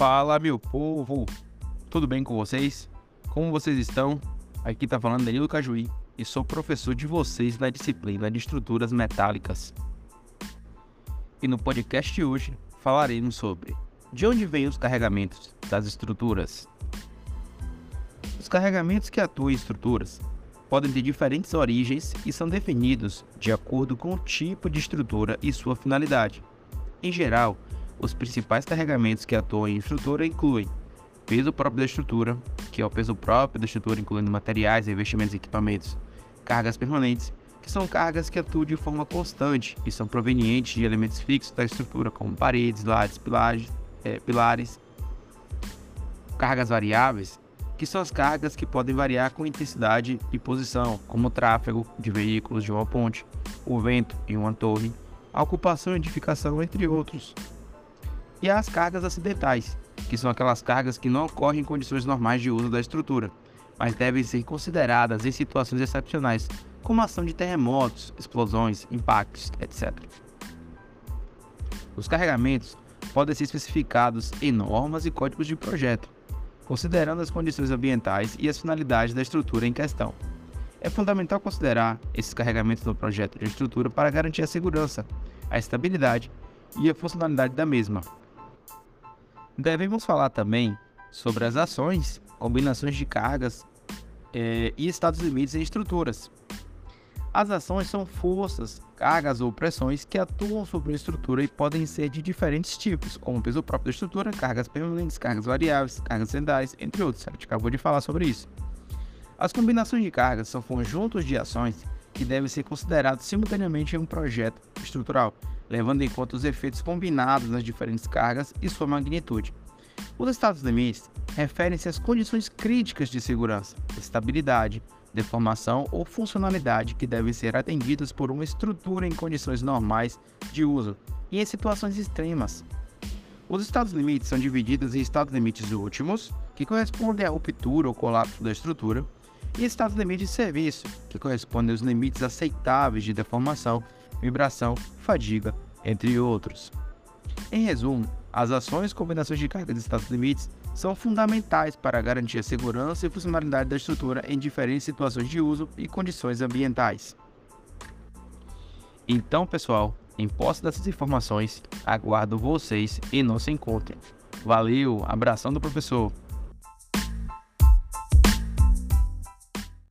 Fala, meu povo! Tudo bem com vocês? Como vocês estão? Aqui tá falando Danilo Cajuí e sou professor de vocês na disciplina de estruturas metálicas. E no podcast de hoje falaremos sobre de onde vêm os carregamentos das estruturas. Os carregamentos que atuam em estruturas podem ter diferentes origens e são definidos de acordo com o tipo de estrutura e sua finalidade. Em geral, os principais carregamentos que atuam em estrutura incluem peso próprio da estrutura, que é o peso próprio da estrutura, incluindo materiais, investimentos e equipamentos, cargas permanentes, que são cargas que atuam de forma constante e são provenientes de elementos fixos da estrutura, como paredes, lajes, pilares, é, pilares. Cargas variáveis, que são as cargas que podem variar com intensidade e posição, como o tráfego de veículos de uma ponte, o vento em uma torre, a ocupação e edificação, entre outros e as cargas acidentais, que são aquelas cargas que não ocorrem em condições normais de uso da estrutura, mas devem ser consideradas em situações excepcionais, como ação de terremotos, explosões, impactos, etc. Os carregamentos podem ser especificados em normas e códigos de projeto, considerando as condições ambientais e as finalidades da estrutura em questão. É fundamental considerar esses carregamentos no projeto de estrutura para garantir a segurança, a estabilidade e a funcionalidade da mesma, Devemos falar também sobre as ações, combinações de cargas é, e estados limites em estruturas. As ações são forças, cargas ou pressões que atuam sobre a estrutura e podem ser de diferentes tipos, como peso próprio da estrutura, cargas permanentes, cargas variáveis, cargas centrais, entre outros. A gente acabou de falar sobre isso. As combinações de cargas são conjuntos de ações que devem ser considerados simultaneamente em um projeto estrutural, levando em conta os efeitos combinados nas diferentes cargas e sua magnitude. Os estados limites referem-se às condições críticas de segurança, estabilidade, deformação ou funcionalidade que devem ser atendidas por uma estrutura em condições normais de uso e em situações extremas. Os estados limites são divididos em estados limites últimos, que correspondem à ruptura ou colapso da estrutura, e estados limites de serviço, que correspondem aos limites aceitáveis de deformação vibração, fadiga, entre outros. Em resumo, as ações e combinações de cargas de estados limites são fundamentais para garantir a segurança e funcionalidade da estrutura em diferentes situações de uso e condições ambientais. Então, pessoal, em posse dessas informações, aguardo vocês em nosso encontro. Valeu, abração do professor!